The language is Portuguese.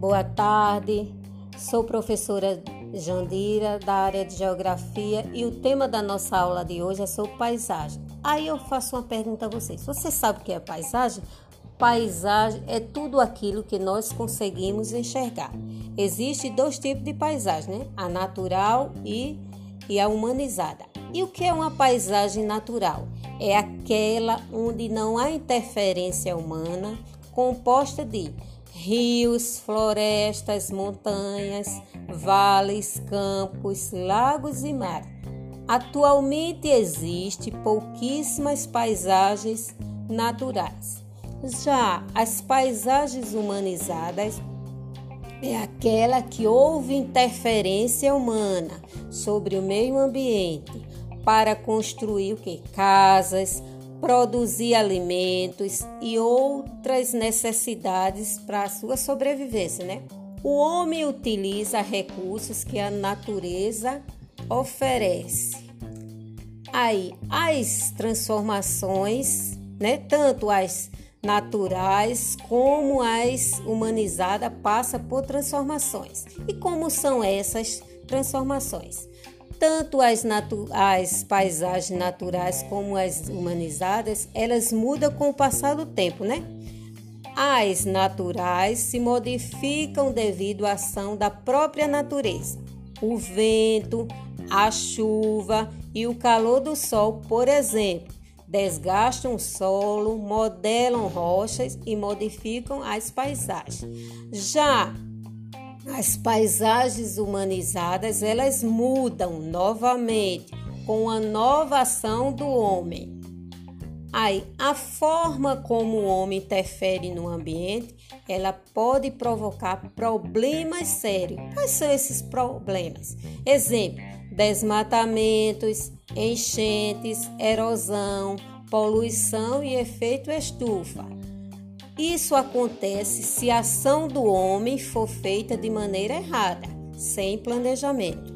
Boa tarde, sou professora Jandira da área de Geografia e o tema da nossa aula de hoje é sobre paisagem. Aí eu faço uma pergunta a vocês: você sabe o que é paisagem? Paisagem é tudo aquilo que nós conseguimos enxergar. Existem dois tipos de paisagem, né? A natural e, e a humanizada. E o que é uma paisagem natural? É aquela onde não há interferência humana, composta de rios, florestas, montanhas, vales, campos, lagos e mar. Atualmente existe pouquíssimas paisagens naturais. Já as paisagens humanizadas é aquela que houve interferência humana sobre o meio ambiente para construir o que? Casas, produzir alimentos e outras necessidades para a sua sobrevivência, né? O homem utiliza recursos que a natureza oferece. Aí, as transformações, né, tanto as naturais como as humanizadas passa por transformações. E como são essas transformações? Tanto as, as, paisagens naturais como as humanizadas, elas mudam com o passar do tempo, né? As naturais se modificam devido à ação da própria natureza. O vento, a chuva e o calor do sol, por exemplo, desgastam o solo, modelam rochas e modificam as paisagens. Já as paisagens humanizadas, elas mudam novamente com a nova ação do homem. Aí, a forma como o homem interfere no ambiente, ela pode provocar problemas sérios. Quais são esses problemas? Exemplo: desmatamentos, enchentes, erosão, poluição e efeito estufa. Isso acontece se a ação do homem for feita de maneira errada, sem planejamento.